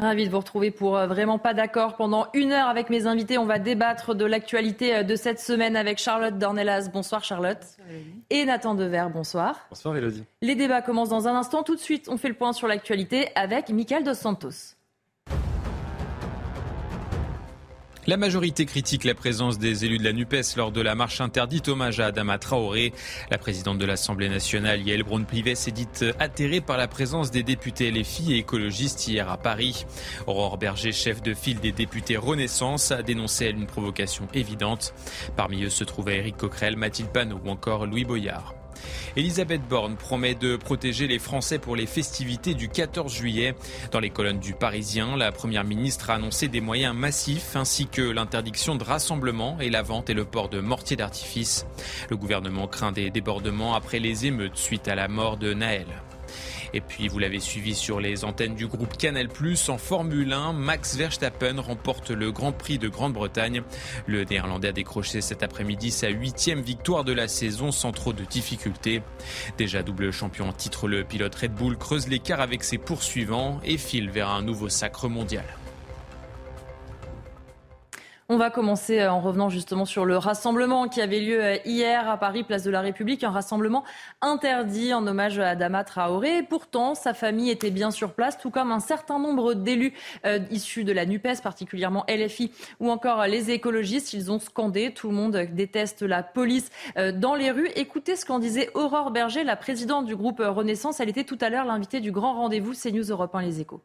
Ravi de vous retrouver pour euh, vraiment pas d'accord pendant une heure avec mes invités. On va débattre de l'actualité euh, de cette semaine avec Charlotte Dornelas. Bonsoir Charlotte. Et Nathan Dever, bonsoir. Bonsoir Elodie. Les débats commencent dans un instant. Tout de suite, on fait le point sur l'actualité avec Michael Dos Santos. La majorité critique la présence des élus de la NUPES lors de la marche interdite hommage à Adama Traoré. La présidente de l'Assemblée nationale, Yael Braun-Pivet, s'est dite atterrée par la présence des députés LFI et écologistes hier à Paris. Aurore Berger, chef de file des députés Renaissance, a dénoncé une provocation évidente. Parmi eux se trouvaient Éric Coquerel, Mathilde Panot ou encore Louis Boyard. Elisabeth Borne promet de protéger les Français pour les festivités du 14 juillet. Dans les colonnes du Parisien, la Première ministre a annoncé des moyens massifs ainsi que l'interdiction de rassemblement et la vente et le port de mortiers d'artifice. Le gouvernement craint des débordements après les émeutes suite à la mort de Naël. Et puis, vous l'avez suivi sur les antennes du groupe Canal+, en Formule 1, Max Verstappen remporte le Grand Prix de Grande-Bretagne. Le Néerlandais a décroché cet après-midi sa huitième victoire de la saison sans trop de difficultés. Déjà double champion en titre, le pilote Red Bull creuse l'écart avec ses poursuivants et file vers un nouveau sacre mondial. On va commencer euh, en revenant justement sur le rassemblement qui avait lieu euh, hier à Paris, place de la République, un rassemblement interdit en hommage à Adama Traoré. Pourtant, sa famille était bien sur place, tout comme un certain nombre d'élus euh, issus de la NUPES, particulièrement LFI ou encore les écologistes. Ils ont scandé, tout le monde déteste la police dans les rues. Écoutez ce qu'en disait Aurore Berger, la présidente du groupe Renaissance. Elle était tout à l'heure l'invitée du grand rendez-vous CNews Europe 1 Les Échos.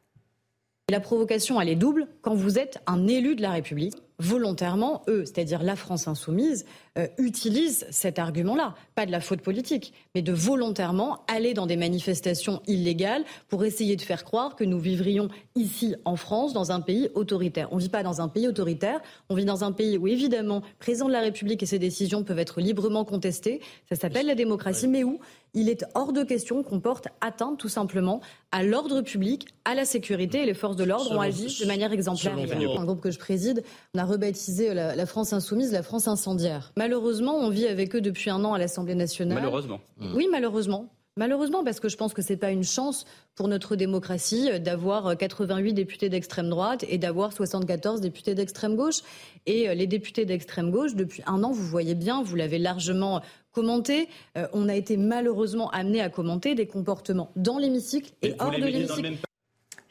La provocation, elle est double quand vous êtes un élu de la République volontairement, eux, c'est-à-dire la France insoumise, euh, utilisent cet argument-là, pas de la faute politique, mais de volontairement aller dans des manifestations illégales pour essayer de faire croire que nous vivrions ici en France dans un pays autoritaire. On ne vit pas dans un pays autoritaire, on vit dans un pays où évidemment, le président de la République et ses décisions peuvent être librement contestées, ça s'appelle la démocratie, mais où il est hors de question qu'on porte atteinte tout simplement à l'ordre public, à la sécurité et les forces de l'ordre ont agi de manière exemplaire. Un groupe que je préside, on a rebaptisé la, France insoumise la France incendiaire. Malheureusement, on vit avec eux depuis un an à l'Assemblée nationale. Malheureusement. Oui, malheureusement. Malheureusement, parce que je pense que ce n'est pas une chance pour notre démocratie d'avoir 88 députés d'extrême droite et d'avoir 74 députés d'extrême gauche. Et euh, les députés d'extrême gauche, depuis un an, vous voyez bien, vous l'avez largement commenté, euh, on a été malheureusement amené à commenter des comportements dans l'hémicycle et hors de l'hémicycle.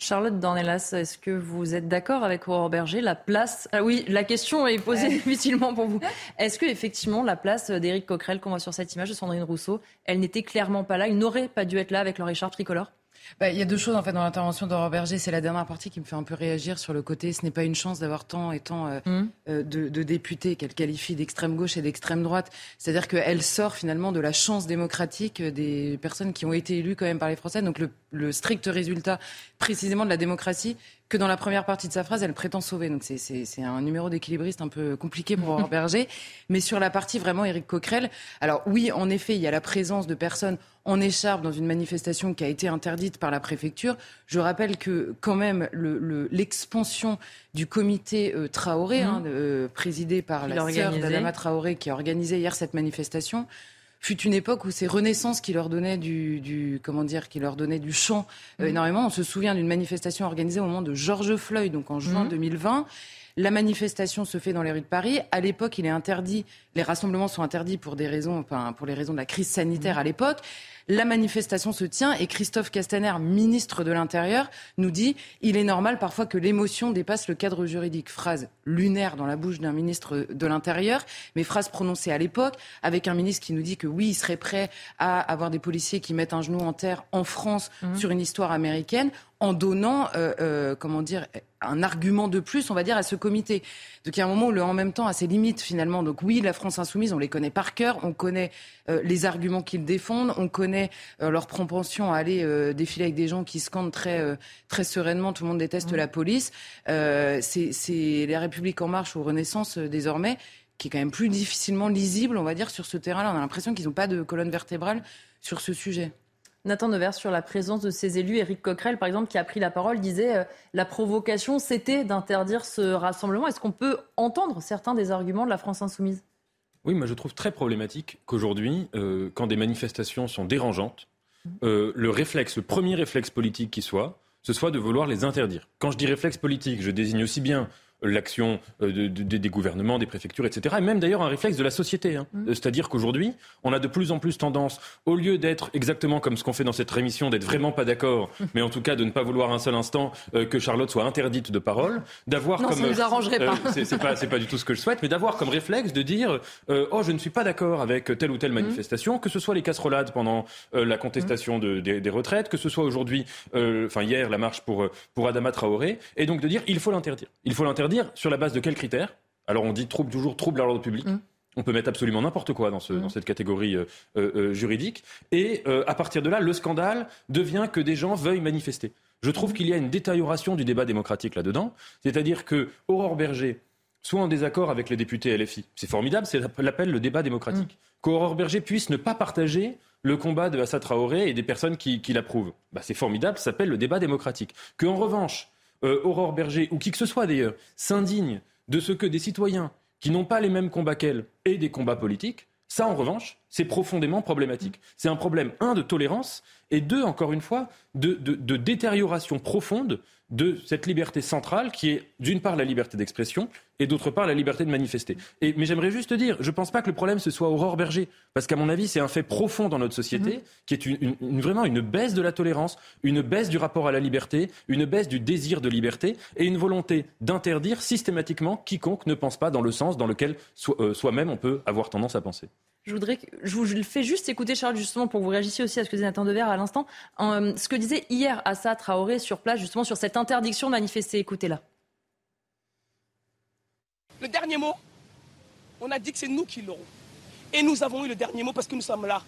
Charlotte Dornelas, est-ce que vous êtes d'accord avec Aurore Berger La place. Ah oui, la question est posée difficilement pour vous. Est-ce que effectivement la place d'Éric Coquerel qu'on voit sur cette image de Sandrine Rousseau, elle n'était clairement pas là Il n'aurait pas dû être là avec leur écharpe tricolore? Bah, il y a deux choses en fait dans l'intervention d'Aurore Berger. C'est la dernière partie qui me fait un peu réagir sur le côté. Ce n'est pas une chance d'avoir tant et tant euh, mmh. euh, de, de, députés qu'elle qualifie d'extrême gauche et d'extrême droite. C'est-à-dire qu'elle sort finalement de la chance démocratique des personnes qui ont été élues quand même par les Français. Donc le, le strict résultat précisément de la démocratie que dans la première partie de sa phrase, elle prétend sauver. Donc c'est un numéro d'équilibriste un peu compliqué pour Aurore Berger. Mais sur la partie vraiment Éric Coquerel, alors oui, en effet, il y a la présence de personnes en écharpe dans une manifestation qui a été interdite par la préfecture. Je rappelle que quand même l'expansion du comité euh, Traoré, mmh. hein, euh, présidé par la sœur d'Adama Traoré, qui a organisé hier cette manifestation, fut une époque où c'est Renaissance qui leur donnait du, comment dire, qui leur donnait du champ euh, mmh. énormément. On se souvient d'une manifestation organisée au moment de George Floyd, donc en juin 2020. Mmh. La manifestation se fait dans les rues de Paris. À l'époque, il est interdit, les rassemblements sont interdits pour des raisons, enfin, pour les raisons de la crise sanitaire à l'époque. La manifestation se tient et Christophe Castaner, ministre de l'Intérieur, nous dit il est normal parfois que l'émotion dépasse le cadre juridique. Phrase lunaire dans la bouche d'un ministre de l'Intérieur, mais phrase prononcée à l'époque avec un ministre qui nous dit que oui, il serait prêt à avoir des policiers qui mettent un genou en terre en France mmh. sur une histoire américaine en donnant, euh, euh, comment dire, un argument de plus, on va dire, à ce comité. Donc il y a un moment où le en même temps a ses limites finalement. Donc oui, la France insoumise, on les connaît par cœur, on connaît euh, les arguments qu'ils défendent, on connaît leur propension à aller défiler avec des gens qui scandent très, très sereinement, tout le monde déteste mmh. la police. C'est la République en marche ou Renaissance désormais qui est quand même plus difficilement lisible, on va dire, sur ce terrain-là. On a l'impression qu'ils n'ont pas de colonne vertébrale sur ce sujet. Nathan Devers, sur la présence de ces élus, Éric Coquerel, par exemple, qui a pris la parole, disait euh, la provocation, c'était d'interdire ce rassemblement. Est-ce qu'on peut entendre certains des arguments de la France insoumise? Oui, moi je trouve très problématique qu'aujourd'hui, euh, quand des manifestations sont dérangeantes, euh, le réflexe, le premier réflexe politique qui soit, ce soit de vouloir les interdire. Quand je dis réflexe politique, je désigne aussi bien l'action euh, des gouvernements, des préfectures, etc. Et même d'ailleurs un réflexe de la société. Hein. Mmh. C'est-à-dire qu'aujourd'hui, on a de plus en plus tendance, au lieu d'être exactement comme ce qu'on fait dans cette rémission, d'être vraiment pas d'accord, mmh. mais en tout cas de ne pas vouloir un seul instant euh, que Charlotte soit interdite de parole, d'avoir comme... ça nous arrangerait pas. Euh, c'est pas, pas du tout ce que je souhaite, mais d'avoir comme réflexe de dire oh je ne suis pas d'accord avec telle ou telle mmh. manifestation, que ce soit les casserolades pendant la contestation de, des, retraites, que ce soit aujourd'hui, enfin hier la marche pour pour Adama Traoré, et donc de dire il faut l'interdire. Il faut l'interdire sur la base de quels critères Alors on dit trouble, toujours trouble à l'ordre public. Mm. On peut mettre absolument n'importe quoi dans, mm. cette catégorie euh, euh, euh, juridique. Et à partir de là, le scandale devient que des gens veuillent manifester. Je trouve qu'il y a une détérioration du débat démocratique là-dedans. C'est-à-dire que Aurore Berger soit en désaccord avec les députés LFI. C'est formidable, c'est l'appel le débat démocratique. Qu'Aurore Berger puisse ne pas partager le combat de Assa Traoré et des personnes qui, l'approuvent. Bah, c'est formidable, ça s'appelle le débat démocratique. Qu'en revanche, euh, Aurore Berger ou qui que ce soit d'ailleurs s'indigne de ce que des citoyens qui n'ont pas les mêmes combats qu'elle aient des combats politiques, ça en revanche, c'est profondément problématique. C'est un problème, un, de tolérance, et deux, encore une fois, de, de détérioration profonde de cette liberté centrale qui est d'une part la liberté d'expression et d'autre part la liberté de manifester. Et, mais j'aimerais juste dire, je ne pense pas que le problème ce soit Aurore Berger, parce qu'à mon avis c'est un fait profond dans notre société mhm. qui est une, vraiment une baisse de la tolérance, une baisse du rapport à la liberté, une baisse du désir de liberté et une volonté d'interdire systématiquement quiconque ne pense pas dans le sens dans lequel euh, soi-même on peut avoir tendance à penser. Je voudrais, je vous le fais juste écouter, Charles, justement, pour que vous réagissiez aussi à ce que disait Nathan Dever à l'instant. Euh, ce que disait hier Assa Traoré sur place, justement, sur cette interdiction de manifester. Écoutez-la. Le dernier mot, on a dit que c'est nous qui l'aurons. Et nous avons eu le dernier mot parce que nous sommes là.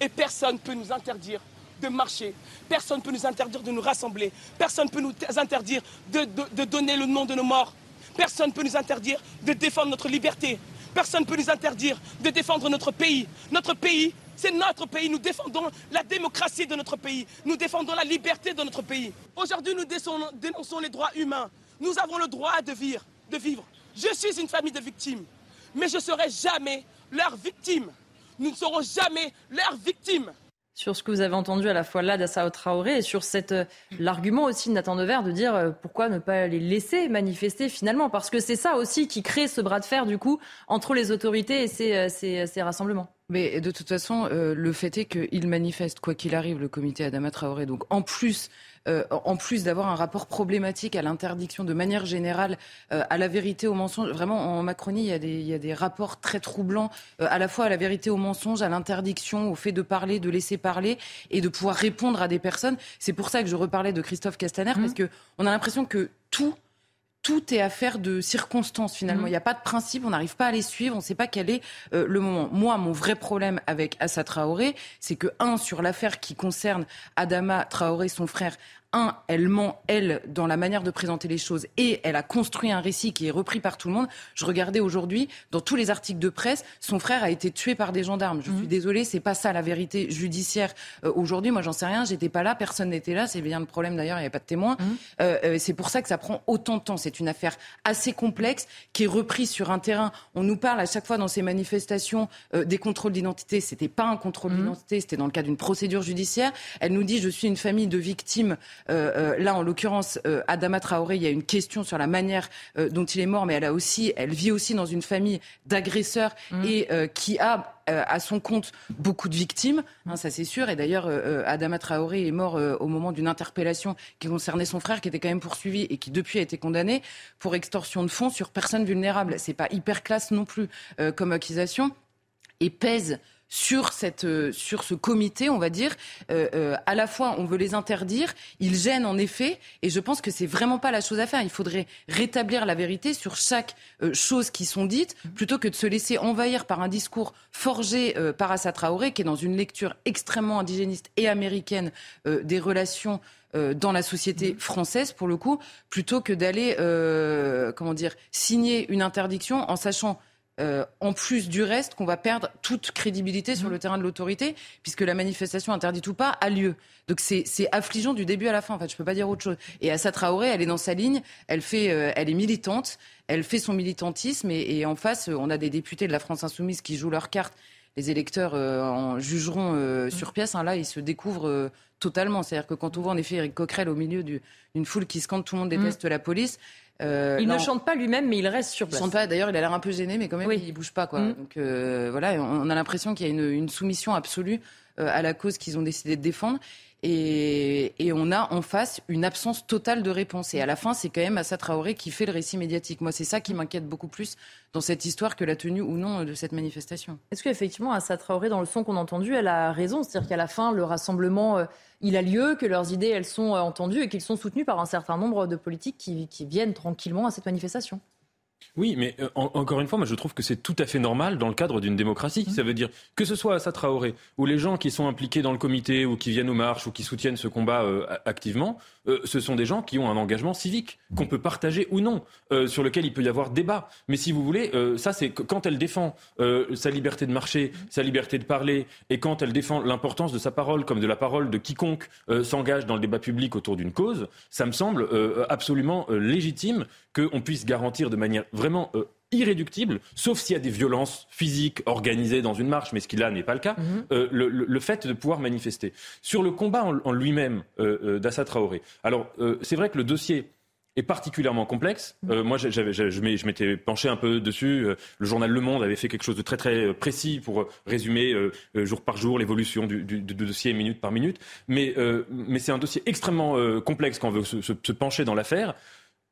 Et personne ne peut nous interdire de marcher. Personne ne peut nous interdire de nous rassembler. Personne ne peut nous interdire de donner le nom de nos morts. Personne ne peut nous interdire de défendre notre liberté. Personne ne peut nous interdire de défendre notre pays. Notre pays, c'est notre pays. Nous défendons la démocratie de notre pays. Nous défendons la liberté de notre pays. Aujourd'hui, nous dénonçons les droits humains. Nous avons le droit de vivre. Je suis une famille de victimes, mais je ne serai jamais leur victime. Nous ne serons jamais leur victime sur ce que vous avez entendu à la fois là d'Assa Traoré et sur cet, euh, l'argument aussi de Nathan Dever de dire euh, pourquoi ne pas les laisser manifester finalement? Parce que c'est ça aussi qui crée ce bras de fer du coup entre les autorités et ces, euh, ces, ces rassemblements. Mais de toute façon, le fait est qu'il manifeste quoi qu'il arrive le comité Adama Traoré. Donc en plus euh, en plus d'avoir un rapport problématique à l'interdiction de manière générale euh, à la vérité, au mensonge. Vraiment, en Macronie, il y a des, il y a des rapports très troublants, euh, à la fois à la vérité, au mensonge, à l'interdiction, au fait de parler, de laisser parler et de pouvoir répondre à des personnes. C'est pour ça que je reparlais de Christophe Castaner, parce mmh. qu'on a l'impression que tout tout est affaire de circonstances finalement. Mmh. Il n'y a pas de principe, on n'arrive pas à les suivre, on ne sait pas quel est le moment. Moi, mon vrai problème avec Assa Traoré, c'est que, un, sur l'affaire qui concerne Adama Traoré, son frère, un, elle ment, elle, dans la manière de présenter les choses, et elle a construit un récit qui est repris par tout le monde. Je regardais aujourd'hui, dans tous les articles de presse, son frère a été tué par des gendarmes. Je suis mhm. désolée, c'est pas ça la vérité judiciaire euh, aujourd'hui. Moi, j'en sais rien, j'étais pas là, personne n'était là. C'est bien le problème d'ailleurs, il n'y avait pas de témoins. Mhm. Euh, euh, c'est pour ça que ça prend autant de temps. C'est une affaire assez complexe qui est reprise sur un terrain. On nous parle à chaque fois dans ces manifestations des contrôles d'identité. C'était pas un contrôle mhm. d'identité, c'était dans le cadre d'une procédure judiciaire. Elle nous dit je suis une famille de victimes euh, euh, là, en l'occurrence, euh, Adama Traoré, il y a une question sur la manière dont il est mort, mais elle a aussi, elle vit aussi dans une famille d'agresseurs mmh. et qui a à son compte beaucoup de victimes, hein, ça c'est sûr. Et d'ailleurs, Adama Traoré est mort au moment d'une interpellation qui concernait son frère, qui était quand même poursuivi et qui depuis a été condamné pour extorsion de fonds sur personnes vulnérables. C'est pas hyper classe non plus comme accusation et pèse sur, cette, euh, sur ce comité, on va dire. Euh, euh, à la fois, on veut les interdire, ils gênent en effet, et je pense que c'est vraiment pas la chose à faire. Il faudrait rétablir la vérité sur chaque chose qui sont dites, plutôt que de se laisser envahir par un discours forgé par Assa Traoré, qui est dans une lecture extrêmement indigéniste et américaine des relations dans la société française pour le coup, plutôt que d'aller comment dire signer une interdiction en sachant euh, en plus du reste, qu'on va perdre toute crédibilité sur le terrain de l'autorité, puisque la manifestation interdite ou pas a lieu. Donc c'est affligeant du début à la fin. En fait, je peux pas dire autre chose. Et Assa Traoré, elle est dans sa ligne, elle fait, euh, elle est militante, elle fait son militantisme, et, en face, on a des députés de la France insoumise qui jouent leur carte les électeurs en jugeront mm. sur pièce. Hein, là, ils se découvrent totalement. C'est-à-dire que quand on voit en effet Eric Coquerel au milieu d'une foule qui scande tout le monde déteste la police, euh, il ne chante pas lui-même, mais il reste sur place. Il chante pas. D'ailleurs, il a l'air un peu gêné, mais quand même, il bouge pas. Quoi. Mm. Donc euh, voilà, on a l'impression qu'il y a une, une soumission absolue euh, à la cause qu'ils ont décidé de défendre. Et, et, on a en face une absence totale de réponse. Et à la fin, c'est quand même Assa Traoré qui fait le récit médiatique. Moi, c'est ça qui m'inquiète beaucoup plus dans cette histoire que la tenue ou non de cette manifestation. Est-ce qu'effectivement, Assa Traoré, dans le son qu'on a entendu, elle a raison? C'est-à-dire qu'à la fin, le rassemblement il a lieu, que leurs idées, elles sont euh, entendues et qu'ils sont soutenus par un certain nombre de politiques qui, qui viennent tranquillement à cette manifestation. Oui, mais euh, encore une fois, moi je trouve que c'est tout à fait normal dans le cadre d'une démocratie. Mmh. Ça veut dire que ce soit Traoré ou les gens qui sont impliqués dans le comité ou qui viennent aux marches ou qui soutiennent ce combat euh, activement, euh, ce sont des gens qui ont un engagement civique qu'on peut partager ou non, sur lequel il peut y avoir débat. Mais si vous voulez, ça c'est quand elle défend sa liberté de marcher, sa liberté de parler, et quand elle défend l'importance de sa parole comme de la parole de quiconque s'engage dans le débat public autour d'une cause, ça me semble absolument légitime qu'on puisse garantir de manière vraiment euh, irréductible, sauf s'il y a des violences physiques organisées dans une marche, mais ce qui là n'est pas le cas, mhm. euh, le, fait de pouvoir manifester. Sur le combat en, lui-même euh, d'Assa Traoré, alors c'est vrai que le dossier est particulièrement complexe. Mhm. moi, je m'étais penché un peu dessus. le journal Le Monde avait fait quelque chose de très très précis pour résumer jour par jour l'évolution du, dossier minute par minute. Mais, mais c'est un dossier extrêmement complexe quand on veut se, se pencher dans l'affaire.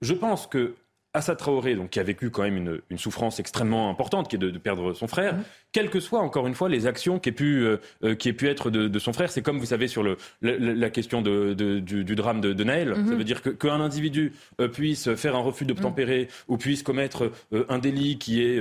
Je pense que Assa Traoré, donc, qui a vécu quand même une, souffrance extrêmement importante, qui est de, perdre son frère, mhm. quelles que soient, encore une fois, les actions qui aient pu, euh, euh, qui aient pu être de, son frère. C'est comme, vous savez, sur le, la, question du, du, drame de, Naël. Mhm. Ça veut dire qu'un individu euh, puisse faire un refus d'obtempérer mhm. ou puisse commettre un délit qui est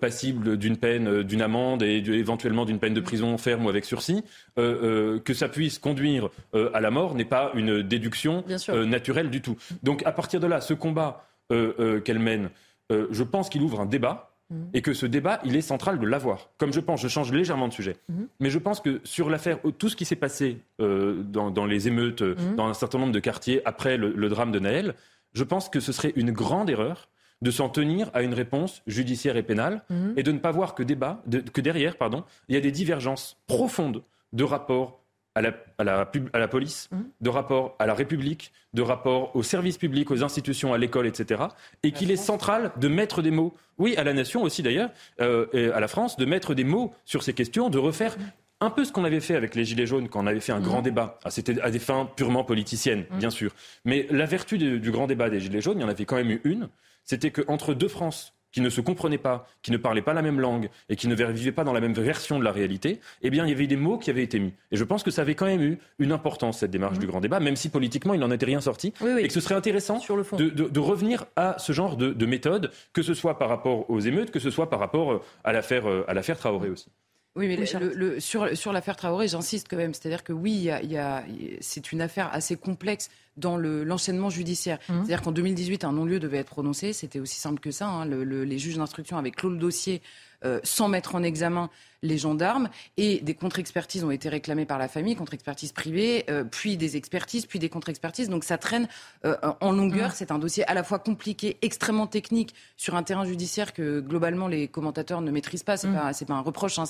passible d'une peine, d'une amende et éventuellement d'une peine de prison ferme ou avec sursis, que ça puisse conduire à la mort n'est pas une déduction naturelle du tout. Donc, à partir de là, ce combat euh, euh, qu'elle mène, euh, je pense qu'il ouvre un débat mhm. et que ce débat, il est central de l'avoir. Comme je pense, je change légèrement de sujet. Mhm. Mais je pense que sur l'affaire, tout ce qui s'est passé dans, les émeutes, mhm. dans un certain nombre de quartiers après le, drame de Naël, je pense que ce serait une grande erreur de s'en tenir à une réponse judiciaire et pénale et de ne pas voir que, débat, que derrière, pardon, il y a des divergences profondes de rapports à la, à la, police, mmh. de rapport à la République, de rapport aux services publics, aux institutions, à l'école, etc. Et qu'il est central de mettre des mots, oui, à la nation aussi d'ailleurs, euh, et à la France, de mettre des mots sur ces questions, de refaire mmh. un peu ce qu'on avait fait avec les Gilets jaunes quand on avait fait un grand mmh. débat. Ah, c'était à des fins purement politiciennes, bien sûr. Mais la vertu du grand débat des Gilets jaunes, il y en avait quand même eu une, c'était qu'entre deux France, qui ne se comprenaient pas, qui ne parlaient pas la même langue et qui ne vivaient pas dans la même version de la réalité, eh bien, il y avait des mots qui avaient été mis. Et je pense que ça avait quand même eu une importance, cette démarche mmh. du grand débat, même si politiquement, il n'en était rien sorti. Et que ce serait intéressant Sur le fond. De, revenir à ce genre de, méthode, que ce soit par rapport aux émeutes, que ce soit par rapport euh, à l'affaire euh, Traoré aussi. Oui, mais le, sur, sur l'affaire Traoré, j'insiste quand même. C'est-à-dire que oui, il y a, c'est une affaire assez complexe dans l'enchaînement judiciaire. Mmh. C'est-à-dire qu'en 2018, un non-lieu devait être prononcé. C'était aussi simple que ça. Hein. les juges d'instruction avaient clos le dossier euh, sans mettre en examen les gendarmes. Et des contre-expertises ont été réclamées par la famille, contre-expertises privées, euh, puis des expertises, puis des contre-expertises. Donc ça traîne euh, en longueur. Mmh. C'est un dossier à la fois compliqué, extrêmement technique, sur un terrain judiciaire que globalement les commentateurs ne maîtrisent pas. C'est mmh. pas, un reproche. Hein.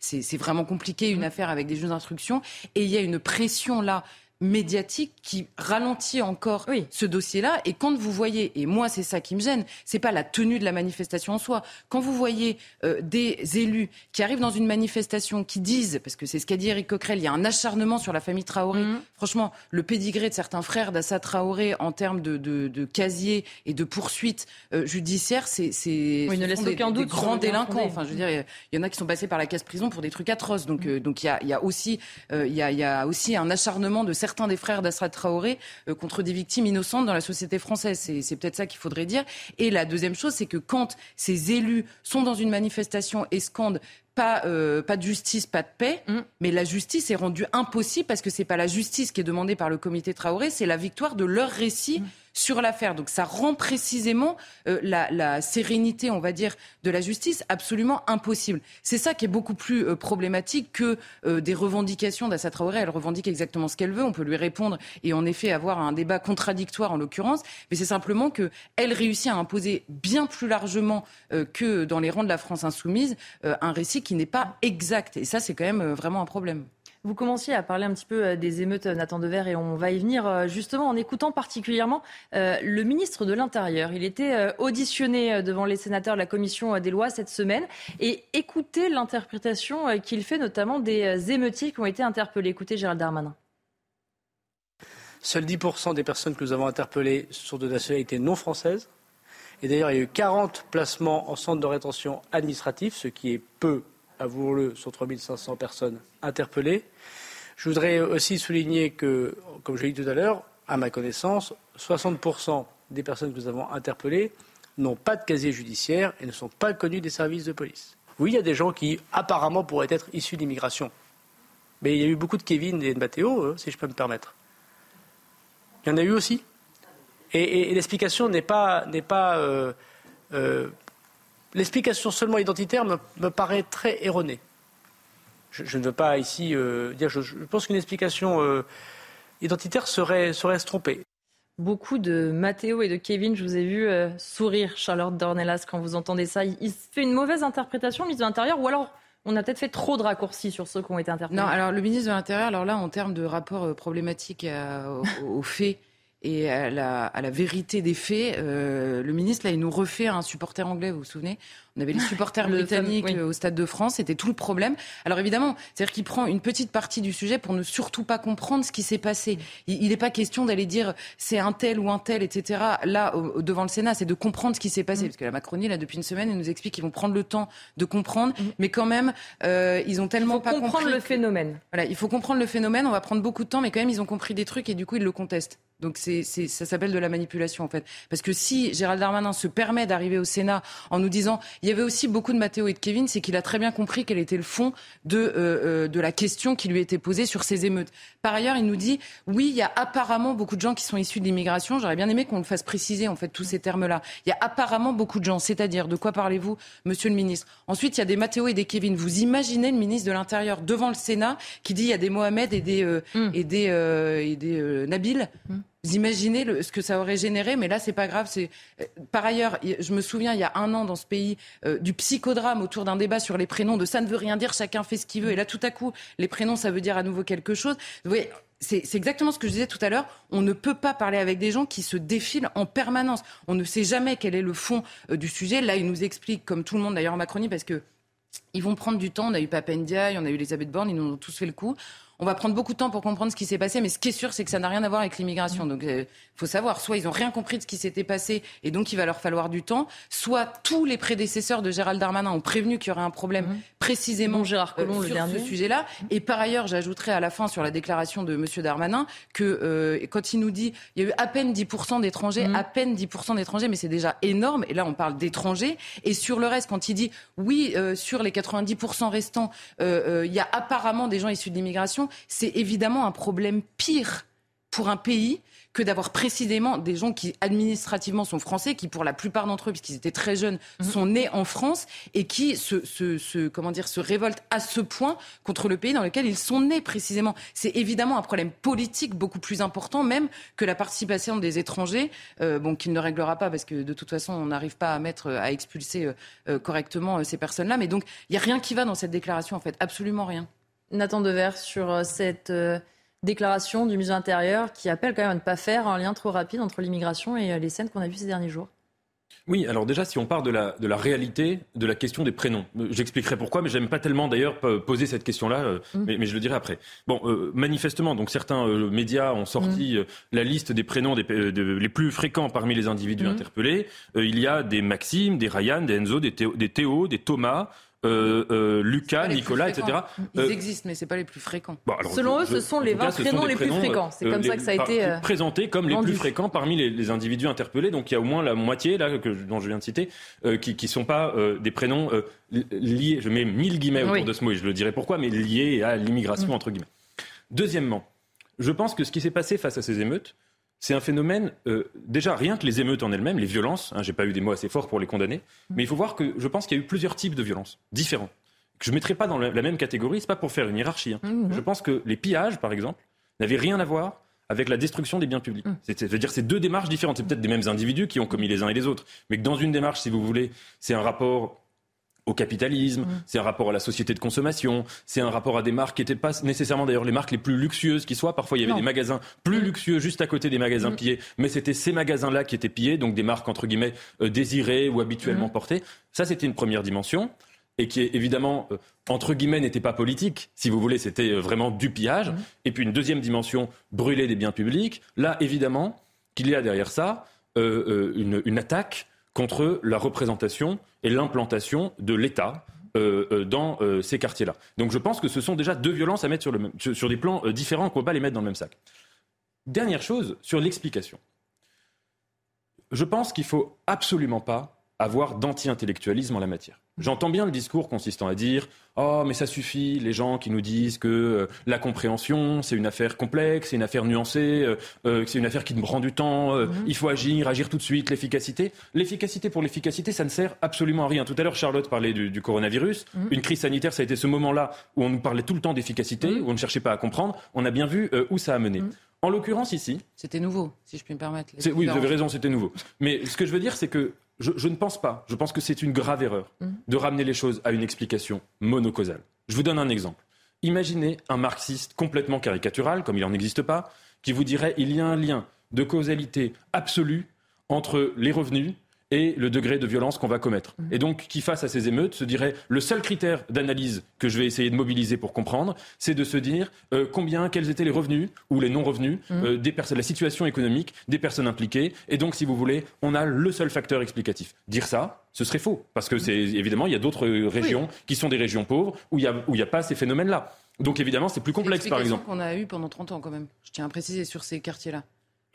C'est vraiment compliqué, une affaire avec des juges d'instruction. Et il y a une pression là médiatique qui ralentit encore ce dossier-là. Et quand vous voyez, et moi c'est ça qui me gêne, c'est pas la tenue de la manifestation en soi. Quand vous voyez euh, des élus qui arrivent dans une manifestation qui disent, parce que c'est ce qu'a dit Eric Coquerel, il y a un acharnement sur la famille Traoré. Mhm. Franchement, le pédigré de certains frères d'Assa Traoré en termes de, de, de, casier et de poursuites euh, judiciaires, c'est oui, ne laisse aucun doute grands délinquants. Enfin, je veux dire, il y en a qui sont passés par la casse prison pour des trucs atroces. Donc, mhm. euh, donc il y a, y a aussi, il y a, y a aussi un acharnement de certains des frères d'Assad Traoré euh, contre des victimes innocentes dans la société française. C'est peut-être ça qu'il faudrait dire. Et la deuxième chose, c'est que quand ces élus sont dans une manifestation et scandent pas, euh, pas de justice, pas de paix, mm. mais la justice est rendue impossible parce que c'est pas la justice qui est demandée par le comité Traoré, c'est la victoire de leur récit. Mm sur l'affaire. Donc ça rend précisément euh, la, la, sérénité, on va dire, de la justice absolument impossible. C'est ça qui est beaucoup plus euh, problématique que euh, des revendications d'Assa Traoré. Elle revendique exactement ce qu'elle veut. On peut lui répondre et en effet avoir un débat contradictoire en l'occurrence. Mais c'est simplement qu'elle réussit à imposer bien plus largement que dans les rangs de la France insoumise un récit qui n'est pas exact. Et ça, c'est quand même vraiment un problème. Vous commenciez à parler un petit peu euh, des émeutes, euh, Nathan Dever, et on va y venir euh, justement en écoutant particulièrement le ministre de l'Intérieur. Il était auditionné devant les sénateurs de la commission des lois cette semaine et écoutez l'interprétation qu'il fait notamment des émeutiers qui ont été interpellés. Écoutez Gérald Darmanin. Seuls 10% des personnes que nous avons interpellées sont de nationalité non française. Et d'ailleurs, il y a eu 40 placements en centre de rétention administratif, ce qui est peu avouons-le, sur 3500 personnes interpellées. Je voudrais aussi souligner que, comme je l'ai dit tout à l'heure, à ma connaissance, 60% des personnes que nous avons interpellées n'ont pas de casier judiciaire et ne sont pas connues des services de police. Oui, il y a des gens qui apparemment pourraient être issus d'immigration. Mais il y a eu beaucoup de Kevin et de Matteo, euh, si je peux me permettre. Il y en a eu aussi. Et, l'explication n'est pas, euh, euh, l'explication seulement identitaire me, paraît très erronée. Je, ne veux pas ici euh, dire, je, pense qu'une explication euh, identitaire serait, serait trompée. Beaucoup de Mathéo et de Kevin, je vous ai vu euh, sourire, Charlotte Dornelas, quand vous entendez ça. Il, fait une mauvaise interprétation, ministre de l'Intérieur, ou alors on a peut-être fait trop de raccourcis sur ceux qui ont été interpellés. Non, alors le ministre de l'Intérieur, alors là, en termes de rapport problématique aux faits, et à la, à la, vérité des faits, euh, le ministre, là, il nous refait un supporter anglais, vous vous souvenez? On avait les supporters britanniques euh, au Stade de France, c'était tout le problème. Alors évidemment, c'est-à-dire qu'il prend une petite partie du sujet pour ne surtout pas comprendre ce qui s'est passé. Il n'est pas question d'aller dire c'est un tel ou un tel, etc. Là, devant le Sénat, c'est de comprendre ce qui s'est passé. Mm. Parce que la Macronie, là, depuis une semaine, elle nous explique qu'ils vont prendre le temps de comprendre. Mm. Mais quand même, euh, ils ont tellement pas comprendre le phénomène. Voilà, il faut comprendre le phénomène. On va prendre beaucoup de temps, mais quand même, ils ont compris des trucs et du coup, ils le contestent. Donc c'est, ça s'appelle de la manipulation en fait. Parce que si Gérald Darmanin se permet d'arriver au Sénat en nous disant, il y avait aussi beaucoup de Mathéo et de Kevin, c'est qu'il a très bien compris quel était le fond de, euh, euh, de la question qui lui était posée sur ces émeutes. Par ailleurs, il nous dit, oui, il y a apparemment beaucoup de gens qui sont issus de l'immigration. J'aurais bien aimé qu'on le fasse préciser en fait tous ces termes-là. Il y a apparemment beaucoup de gens, c'est-à-dire de quoi parlez-vous, Monsieur le Ministre? Ensuite, il y a des Mathéo et des Kevin. Vous imaginez le ministre de l'Intérieur devant le Sénat qui dit, il y a des Mohamed et des euh, mm. et des et des Nabil. Mm. Vous imaginez le, ce que ça aurait généré, mais là, c'est pas grave. C'est euh, par ailleurs, je me souviens il y a un an dans ce pays euh, du psychodrame autour d'un débat sur les prénoms. De ça ne veut rien dire, chacun fait ce qu'il veut. Et là, tout à coup, les prénoms, ça veut dire à nouveau quelque chose. Vous voyez, c'est exactement ce que je disais tout à l'heure. On ne peut pas parler avec des gens qui se défilent en permanence. On ne sait jamais quel est le fond euh, du sujet. Là, il nous explique, comme tout le monde d'ailleurs en Macronie, parce que ils vont prendre du temps. On a eu Papendia, on a eu Elisabeth Borne, ils nous ont tous fait le coup. On va prendre beaucoup de temps pour comprendre ce qui s'est passé, mais ce qui est sûr, c'est que ça n'a rien à voir avec l'immigration. Donc, il euh, faut savoir, soit ils n'ont rien compris de ce qui s'était passé et donc il va leur falloir du temps, soit tous les prédécesseurs de Gérald Darmanin ont prévenu qu'il y aurait un problème mhm. précisément Gérard Collomb, euh, sur ce sujet-là. Et par ailleurs, j'ajouterai à la fin sur la déclaration de M. Darmanin que euh, quand il nous dit il y a eu à peine 10% d'étrangers, mhm. à peine 10% d'étrangers, mais c'est déjà énorme. Et là, on parle d'étrangers. Et sur le reste, quand il dit oui, sur les 90% restants, il y a apparemment des gens issus de l'immigration, c'est évidemment un problème pire pour un pays que d'avoir précisément des gens qui administrativement sont français, qui pour la plupart d'entre eux, puisqu'ils étaient très jeunes, mhm. sont nés en France et qui se, comment dire, se révoltent à ce point contre le pays dans lequel ils sont nés précisément. C'est évidemment un problème politique beaucoup plus important même que la participation des étrangers, euh, bon, qu'il ne réglera pas parce que de toute façon on n'arrive pas à mettre, à expulser euh, correctement euh, ces personnes-là. Mais donc il n'y a rien qui va dans cette déclaration en fait, absolument rien. Nathan Dever sur euh, cette euh, déclaration du musée intérieur qui appelle quand même à ne pas faire un lien trop rapide entre l'immigration et euh, les scènes qu'on a vues ces derniers jours. Oui, alors déjà, si on part de la, de la réalité de la question des prénoms, j'expliquerai pourquoi, mais j'aime pas tellement d'ailleurs poser cette question-là, mm. mais, je le dirai après. Bon, manifestement, donc certains médias ont sorti mm. la liste des prénoms des, les plus fréquents parmi les individus mm. interpellés. il y a des Maxime, des Ryan, des Enzo, des des, Théo, des Thomas, Lucas, Nicolas, etc. Ils euh, existent, mais c'est pas les plus fréquents. Selon eux, ce sont les 20 prénoms les, plus fréquents. C'est comme ça que ça a été présenté comme les plus fréquents parmi les, individus interpellés. Donc il y a au moins la moitié là que, dont je viens de citer qui qui sont pas des prénoms liés. Je mets mille guillemets autour de ce mot et je le dirai pourquoi, mais liés à l'immigration mm. entre guillemets. Deuxièmement, je pense que ce qui s'est passé face à ces émeutes, c'est un phénomène, euh, déjà rien que les émeutes en elles-mêmes, les violences, hein, j'ai pas eu des mots assez forts pour les condamner, mais il faut voir que je pense qu'il y a eu plusieurs types de violences différents. Que je ne mettrai pas dans la, même catégorie, c'est pas pour faire une hiérarchie. Hein. Mmh. Je pense que les pillages, par exemple, n'avaient rien à voir avec la destruction des biens publics. Mmh. C'est-à-dire c'est deux démarches différentes. C'est peut-être des mêmes individus qui ont commis les uns et les autres, mais que dans une démarche, si vous voulez, c'est un rapport au capitalisme, mm. c'est un rapport à la société de consommation, c'est un rapport à des marques qui n'étaient pas nécessairement d'ailleurs les marques les plus luxueuses qui soient. Parfois, il y avait des magasins plus mm. luxueux juste à côté des magasins mm. pillés, mais c'était ces magasins-là qui étaient pillés, donc des marques entre guillemets euh, désirées ou habituellement portées. Ça, c'était une première dimension et qui évidemment euh, entre guillemets n'était pas politique, si vous voulez, c'était euh, vraiment du pillage. Et puis une deuxième dimension, brûler des biens publics. Là, évidemment, qu'il y a derrière ça une, une attaque contre la représentation et l'implantation de l'État euh, euh, dans euh, ces quartiers-là. Donc je pense que ce sont déjà deux violences à mettre sur, des plans différents, qu'on ne peut pas les mettre dans le même sac. Dernière chose, sur l'explication. Je pense qu'il ne faut absolument pas avoir d'anti-intellectualisme en la matière. J'entends bien le discours consistant à dire Oh, mais ça suffit, les gens qui nous disent que euh, la compréhension, c'est une affaire complexe, c'est une affaire nuancée, euh, euh, c'est une affaire qui nous prend du temps, mhm. il faut agir, agir tout de suite, l'efficacité. L'efficacité pour l'efficacité, ça ne sert absolument à rien. Tout à l'heure, Charlotte parlait du, coronavirus. Mhm. Une crise sanitaire, ça a été ce moment-là où on nous parlait tout le temps d'efficacité, mhm. où on ne cherchait pas à comprendre. On a bien vu où ça a mené. En l'occurrence, ici. C'était nouveau, si je puis me permettre. Oui, vous avez raison, c'était nouveau. Mais ce que je veux dire, c'est que je, ne pense pas. Je pense que c'est une grave erreur mmh. de ramener les choses à une explication monocausale. Je vous donne un exemple. Imaginez un marxiste complètement caricatural, comme il n'en existe pas, qui vous dirait il y a un lien de causalité absolue entre les revenus et le degré de violence qu'on va commettre. Mmh. Et donc, qui face à ces émeutes se dirait le seul critère d'analyse que je vais essayer de mobiliser pour comprendre, c'est de se dire euh, combien, quels étaient les revenus ou les non-revenus mmh. euh, des personnes, la situation économique des personnes impliquées. Et donc, si vous voulez, on a le seul facteur explicatif. Dire ça, ce serait faux, parce que c'est évidemment il y a d'autres régions qui sont des régions pauvres où il n'y a, où il a pas ces phénomènes-là. Donc évidemment, c'est plus complexe, par exemple. qu'on a eu pendant 30 ans, quand même. Je tiens à préciser sur ces quartiers-là.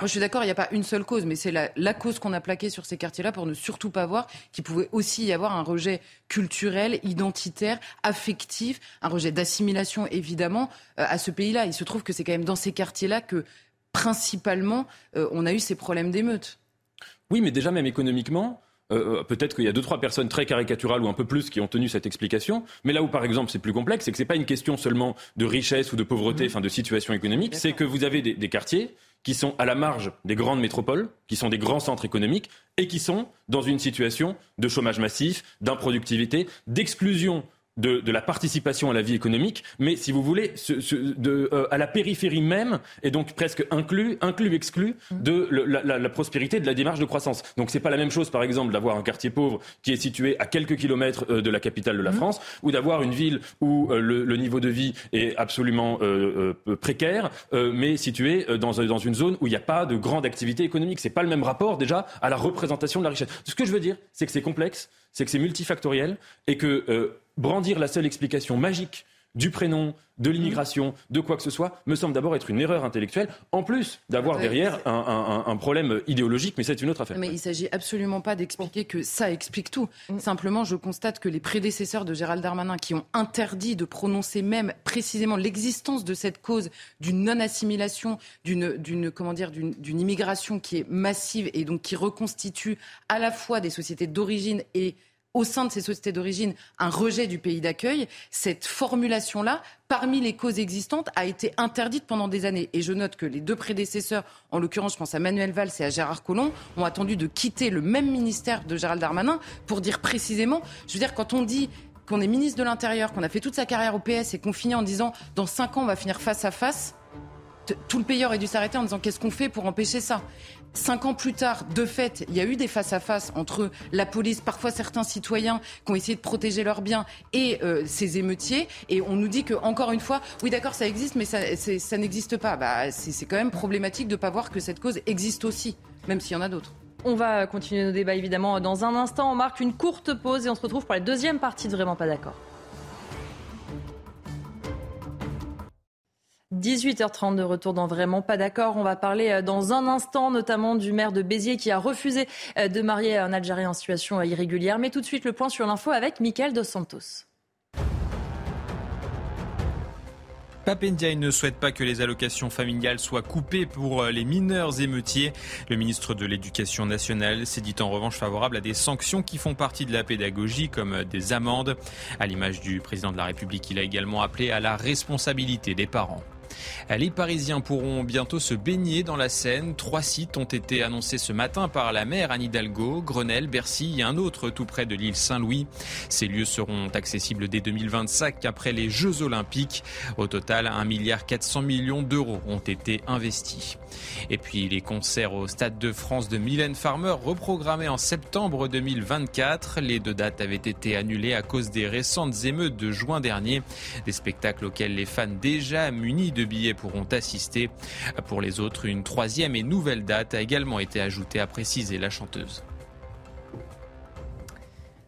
Moi, je suis d'accord, il n'y a pas une seule cause, mais c'est la, cause qu'on a plaquée sur ces quartiers-là pour ne surtout pas voir qu'il pouvait aussi y avoir un rejet culturel, identitaire, affectif, un rejet d'assimilation, évidemment, euh, à ce pays-là. Il se trouve que c'est quand même dans ces quartiers-là que, principalement, euh, on a eu ces problèmes d'émeutes. Oui, mais déjà, même économiquement, euh, peut-être qu'il y a deux, trois personnes très caricaturales ou un peu plus qui ont tenu cette explication. Mais là où, par exemple, c'est plus complexe, c'est que ce n'est pas une question seulement de richesse ou de pauvreté, mmh. enfin de situation économique. C'est que vous avez des quartiers qui sont à la marge des grandes métropoles, qui sont des grands centres économiques, et qui sont dans une situation de chômage massif, d'improductivité, d'exclusion de, la participation à la vie économique, mais si vous voulez, de, euh, à la périphérie même, et donc presque inclus, inclus exclu de la, prospérité de la démarche de croissance. Donc c'est pas la même chose, par exemple, d'avoir un quartier pauvre qui est situé à quelques kilomètres euh, de la capitale de la mmh. France, ou d'avoir une ville où euh, le, niveau de vie est absolument précaire, mais situé dans, dans une zone où il n'y a pas de grande activité économique. C'est pas le même rapport déjà à la représentation de la richesse. Ce que je veux dire, c'est que c'est complexe, c'est que c'est multifactoriel, et que brandir la seule explication magique du prénom, de l'immigration, de quoi que ce soit, me semble d'abord être une erreur intellectuelle, en plus d'avoir derrière un, problème idéologique, mais c'est une autre affaire. Mais il ne s'agit absolument pas d'expliquer que ça explique tout. Mm. Simplement, je constate que les prédécesseurs de Gérald Darmanin, qui ont interdit de prononcer même précisément l'existence de cette cause d'une non-assimilation, d'une comment dire, d'une immigration qui est massive et donc qui reconstitue à la fois des sociétés d'origine et au sein de ces sociétés d'origine un rejet du pays d'accueil, cette formulation-là, parmi les causes existantes, a été interdite pendant des années. Et je note que les deux prédécesseurs, en l'occurrence, je pense à Manuel Valls et à Gérard Collomb, ont attendu de quitter le même ministère de Gérald Darmanin pour dire précisément, je veux dire, quand on dit qu'on est ministre de l'Intérieur, qu'on a fait toute sa carrière au PS et qu'on finit en disant dans cinq ans on va finir face à face, tout le pays aurait dû s'arrêter en disant qu'est-ce qu'on fait pour empêcher ça? Cinq ans plus tard, de fait, il y a eu des face-à-face entre la police, parfois certains citoyens qui ont essayé de protéger leurs biens et euh, ces émeutiers. Et on nous dit que, encore une fois, oui, d'accord, ça existe, mais ça, n'existe pas. Bah, c'est quand même problématique de ne pas voir que cette cause existe aussi, même s'il y en a d'autres. On va continuer nos débats évidemment dans un instant. On marque une courte pause et on se retrouve pour la deuxième partie de Vraiment pas d'accord. 18h30 de retour dans Vraiment pas d'accord. On va parler euh, dans un instant notamment du maire de Béziers qui a refusé euh, de marier un Algérien en situation euh, irrégulière. Mais tout de suite le point sur l'info avec Mickaël Dos Santos. Papendiaï ne souhaite pas que les allocations familiales soient coupées pour les mineurs émeutiers. Le ministre de l'Éducation nationale s'est dit en revanche favorable à des sanctions qui font partie de la pédagogie, comme des amendes. À l'image du président de la République, il a également appelé à la responsabilité des parents. Les Parisiens pourront bientôt se baigner dans la Seine. Trois sites ont été annoncés ce matin par la maire Anne Hidalgo, Grenelle, Bercy et un autre tout près de l'île Saint-Louis. Ces lieux seront accessibles dès 2025 après les Jeux Olympiques. Au total, 1,4 milliard d'euros ont été investis. Et puis les concerts au Stade de France de Mylène Farmer reprogrammés en septembre 2024. Les deux dates avaient été annulées à cause des récentes émeutes de juin dernier. Des spectacles auxquels les fans déjà munis de billets pourront assister. Pour les autres, une troisième et nouvelle date a également été ajoutée, à préciser la chanteuse.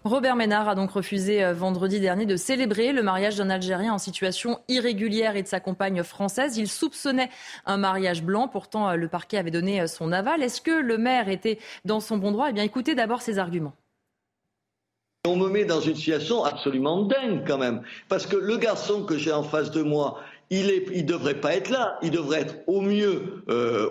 Robert Ménard a donc refusé euh, vendredi dernier de célébrer le mariage d'un Algérien en situation irrégulière et de sa compagne française. Il soupçonnait un mariage blanc. Pourtant, euh, le parquet avait donné euh, son aval. Est-ce que le maire était dans son bon droit? Eh bien, écoutez d'abord ses arguments. On me met dans une situation absolument dingue quand même. Parce que le garçon que j'ai en face de moi, il ne devrait pas être là. Il devrait être au mieux, euh,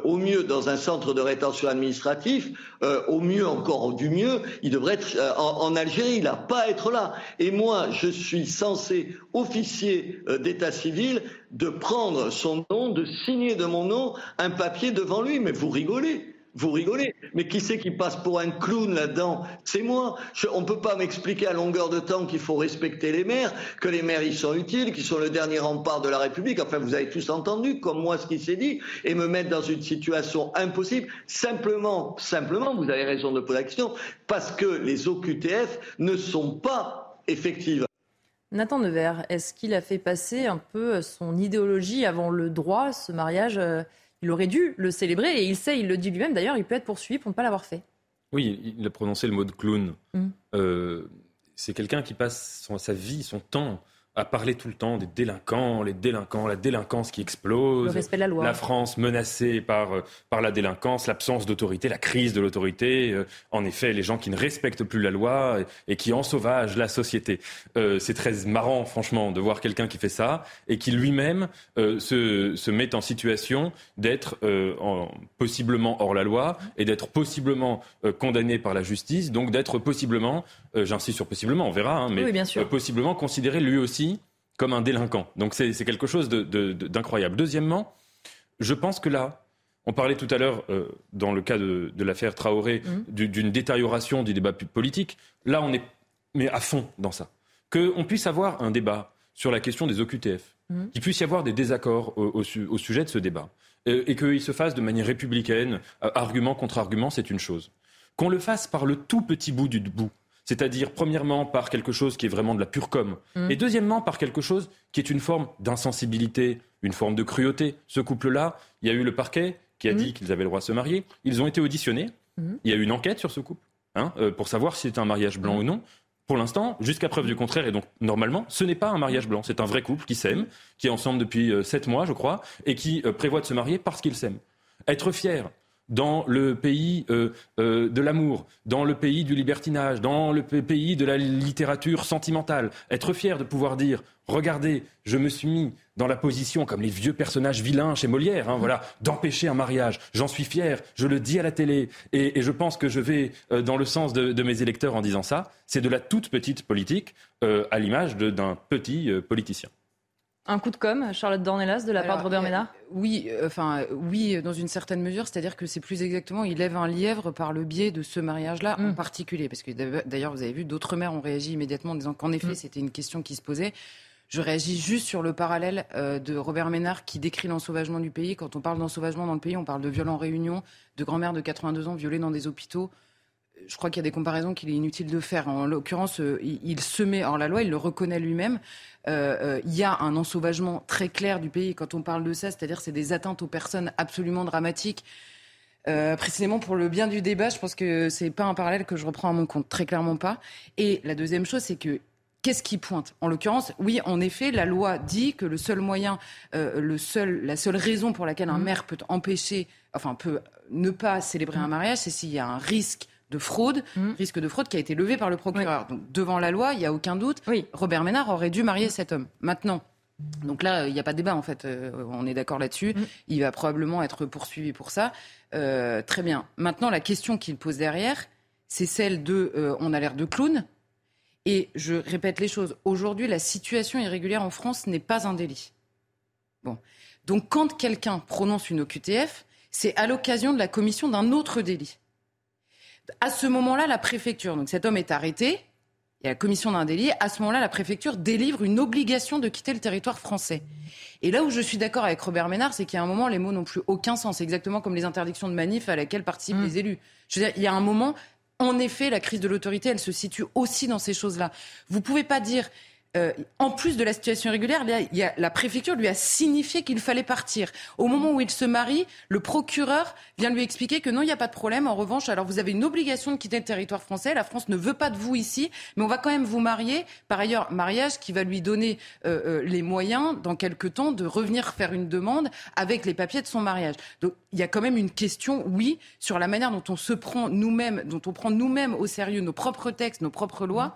dans un centre de rétention administratif, euh, au mieux encore du mieux, il devrait être euh, en, Algérie. Il n'a pas à être là. Et moi, je suis censé, officier d'état civil, de prendre son nom, de signer de mon nom un papier devant lui. Mais vous rigolez. Vous rigolez, mais qui c'est qui passe pour un clown là-dedans C'est moi. on ne peut pas m'expliquer à longueur de temps qu'il faut respecter les maires, que les maires ils sont utiles, qu'ils sont le dernier rempart de la République. Enfin, vous avez tous entendu, comme moi, ce qui s'est dit, et me mettre dans une situation impossible. Simplement, simplement, vous avez raison de poser la question, parce que les OQTF ne sont pas effectives. Nathan Nevers, est-ce qu'il a fait passer un peu son idéologie avant le droit, ce mariage euh, il aurait dû le célébrer et il sait, il le dit lui-même d'ailleurs, il peut être poursuivi pour ne pas l'avoir fait. Oui, il a prononcé le mot de clown. Mm. Euh, c'est quelqu'un qui passe sa vie, son temps à parler tout le temps des délinquants, les délinquants, la délinquance qui explose, le respect de la, loi. la France menacée par, euh, par la délinquance, l'absence d'autorité, la crise de l'autorité, euh, en effet les gens qui ne respectent plus la loi et, qui ensauvagent la société. Euh, c'est très marrant franchement de voir quelqu'un qui fait ça et qui lui-même se, se met en situation d'être possiblement hors la loi et d'être possiblement condamné par la justice, donc d'être possiblement, j'insiste sur possiblement, on verra, hein, mais possiblement considéré lui aussi comme un délinquant. Donc c'est quelque chose d'incroyable. Deuxièmement, je pense que là, on parlait tout à l'heure, euh, dans le cas de, l'affaire Traoré, mmh. d'une détérioration du débat politique. Là, on est mais à fond dans ça. Qu'on puisse avoir un débat sur la question des OQTF, mmh. qu'il puisse y avoir des désaccords au, sujet de ce débat, euh, et qu'il se fasse de manière républicaine, euh, argument contre argument, c'est une chose. Qu'on le fasse par le tout petit bout du bout, c'est-à-dire, premièrement, par quelque chose qui est vraiment de la pure com. Mm. Et deuxièmement, par quelque chose qui est une forme d'insensibilité, une forme de cruauté. Ce couple-là, il y a eu le parquet qui a mm. dit qu'ils avaient le droit de se marier. Ils ont été auditionnés. Mm. Il y a eu une enquête sur ce couple hein, euh, pour savoir si c'était un mariage blanc ou non. Pour l'instant, jusqu'à preuve du contraire, et donc normalement, ce n'est pas un mariage blanc. C'est un vrai couple qui s'aime, qui est ensemble depuis euh, sept mois, je crois, et qui euh, prévoit de se marier parce qu'ils s'aiment. Être fier dans le pays euh, euh, de l'amour, dans le pays du libertinage, dans le pays de la littérature sentimentale. Être fier de pouvoir dire regardez, je me suis mis dans la position, comme les vieux personnages vilains chez Molière, hein, voilà, d'empêcher un mariage. J'en suis fier, je le dis à la télé, et, je pense que je vais euh, dans le sens de, mes électeurs en disant ça. C'est de la toute petite politique, à l'image d'un petit politicien. Un coup de com, Charlotte Dornelas, de la part de Robert Ménard? Oui, euh, enfin, oui, dans une certaine mesure, c'est-à-dire que c'est plus exactement, il lève un lièvre par le biais de ce mariage-là en mm. particulier. Parce que d'ailleurs, vous avez vu, d'autres maires ont réagi immédiatement en disant qu'en effet, mm. c'était une question qui se posait. Je réagis juste sur le parallèle euh, de Robert Ménard qui décrit l'ensauvagement du pays. Quand on parle d'ensauvagement dans le pays, on parle de violents réunions, de grand-mères de 82 ans violées dans des hôpitaux je crois qu'il y a des comparaisons qu'il est inutile de faire. En l'occurrence, euh, il, se met hors la loi, il le reconnaît lui-même. Euh, euh, il y a un ensauvagement très clair du pays quand on parle de ça, c'est-à-dire c'est des atteintes aux personnes absolument dramatiques. précisément pour le bien du débat, je pense que c'est pas un parallèle que je reprends à mon compte, très clairement pas. Et la deuxième chose, c'est que Qu'est-ce qui pointe? En l'occurrence, oui, en effet, la loi dit que le seul moyen, le seul, la seule raison pour laquelle un mmh. maire peut empêcher, enfin peut ne pas célébrer un mariage, c'est s'il y a un risque de fraude, mmh. risque de fraude qui a été levé par le procureur. Donc devant la loi, il n'y a aucun doute, oui. Robert Ménard aurait dû marier cet homme. Maintenant, Donc là, il n'y a pas de débat en fait. on est d'accord là-dessus. Mm. Il va probablement être poursuivi pour ça. très bien. Maintenant, la question qu'il pose derrière, c'est celle de on a l'air de clown. Et je répète les choses. Aujourd'hui, la situation irrégulière en France n'est pas un délit. Bon. Donc quand quelqu'un prononce une OQTF, c'est à l'occasion de la commission d'un autre délit. À ce moment-là, la préfecture, donc cet homme est arrêté, il y a la commission d'un délit, à ce moment-là, la préfecture délivre une obligation de quitter le territoire français. Et là où je suis d'accord avec Robert Ménard, c'est qu'il y a un moment, les mots n'ont plus aucun sens, exactement comme les interdictions de manif à laquelle participent mmh. les élus. Je veux dire, il y a un moment, en effet, la crise de l'autorité, elle se situe aussi dans ces choses-là. Vous ne pouvez pas dire euh, en plus de la situation irrégulière, il y a, la préfecture lui a signifié qu'il fallait partir. Au moment où il se marie, le procureur vient lui expliquer que non, il n'y a pas de problème. En revanche, alors vous avez une obligation de quitter le territoire français. La France ne veut pas de vous ici, mais on va quand même vous marier. Par ailleurs, mariage qui va lui donner euh, euh, les moyens, dans quelques temps, de revenir faire une demande avec les papiers de son mariage. Donc il y a quand même une question, oui, sur la manière dont on se prend nous-mêmes, dont on prend nous-mêmes au sérieux nos propres textes, nos propres lois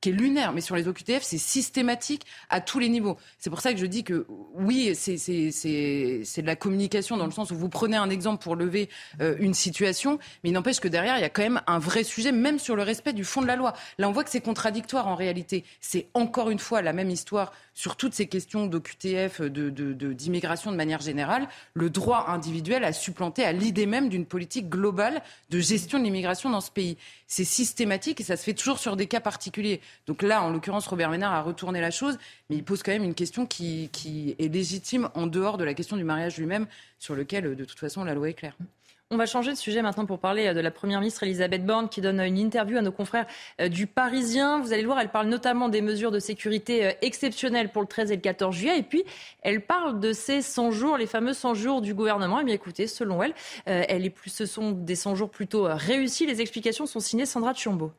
qui est lunaire, mais sur les OQTF, c'est systématique à tous les niveaux. C'est pour ça que je dis que oui, c'est de la communication dans le sens où vous prenez un exemple pour lever euh, une situation, mais il n'empêche que derrière, il y a quand même un vrai sujet, même sur le respect du fond de la loi. Là, on voit que c'est contradictoire en réalité. C'est encore une fois la même histoire sur toutes ces questions d'OQTF, d'immigration de, de, manière générale. Le droit individuel a supplanté à l'idée même d'une politique globale de gestion de l'immigration dans ce pays. C'est systématique et ça se fait toujours sur des cas particuliers. Donc là, en l'occurrence, Robert Ménard a retourné la chose, mais il pose quand même une question qui, qui est légitime en dehors de la question du mariage lui-même, sur lequel, de toute façon, la loi est claire. On va changer de sujet maintenant pour parler euh, de la Première ministre Elisabeth Borne qui donne une interview à nos confrères euh, du Parisien. Vous allez le voir, elle parle notamment des mesures de sécurité euh, exceptionnelles pour le 13 et le 14 juillet. Et puis, elle parle de ces 100 jours, les fameux 100 jours du gouvernement. Eh bien, écoutez, selon elle, plus, ce sont des 100 jours plutôt réussis. Les explications sont signées Sandra Tchombo.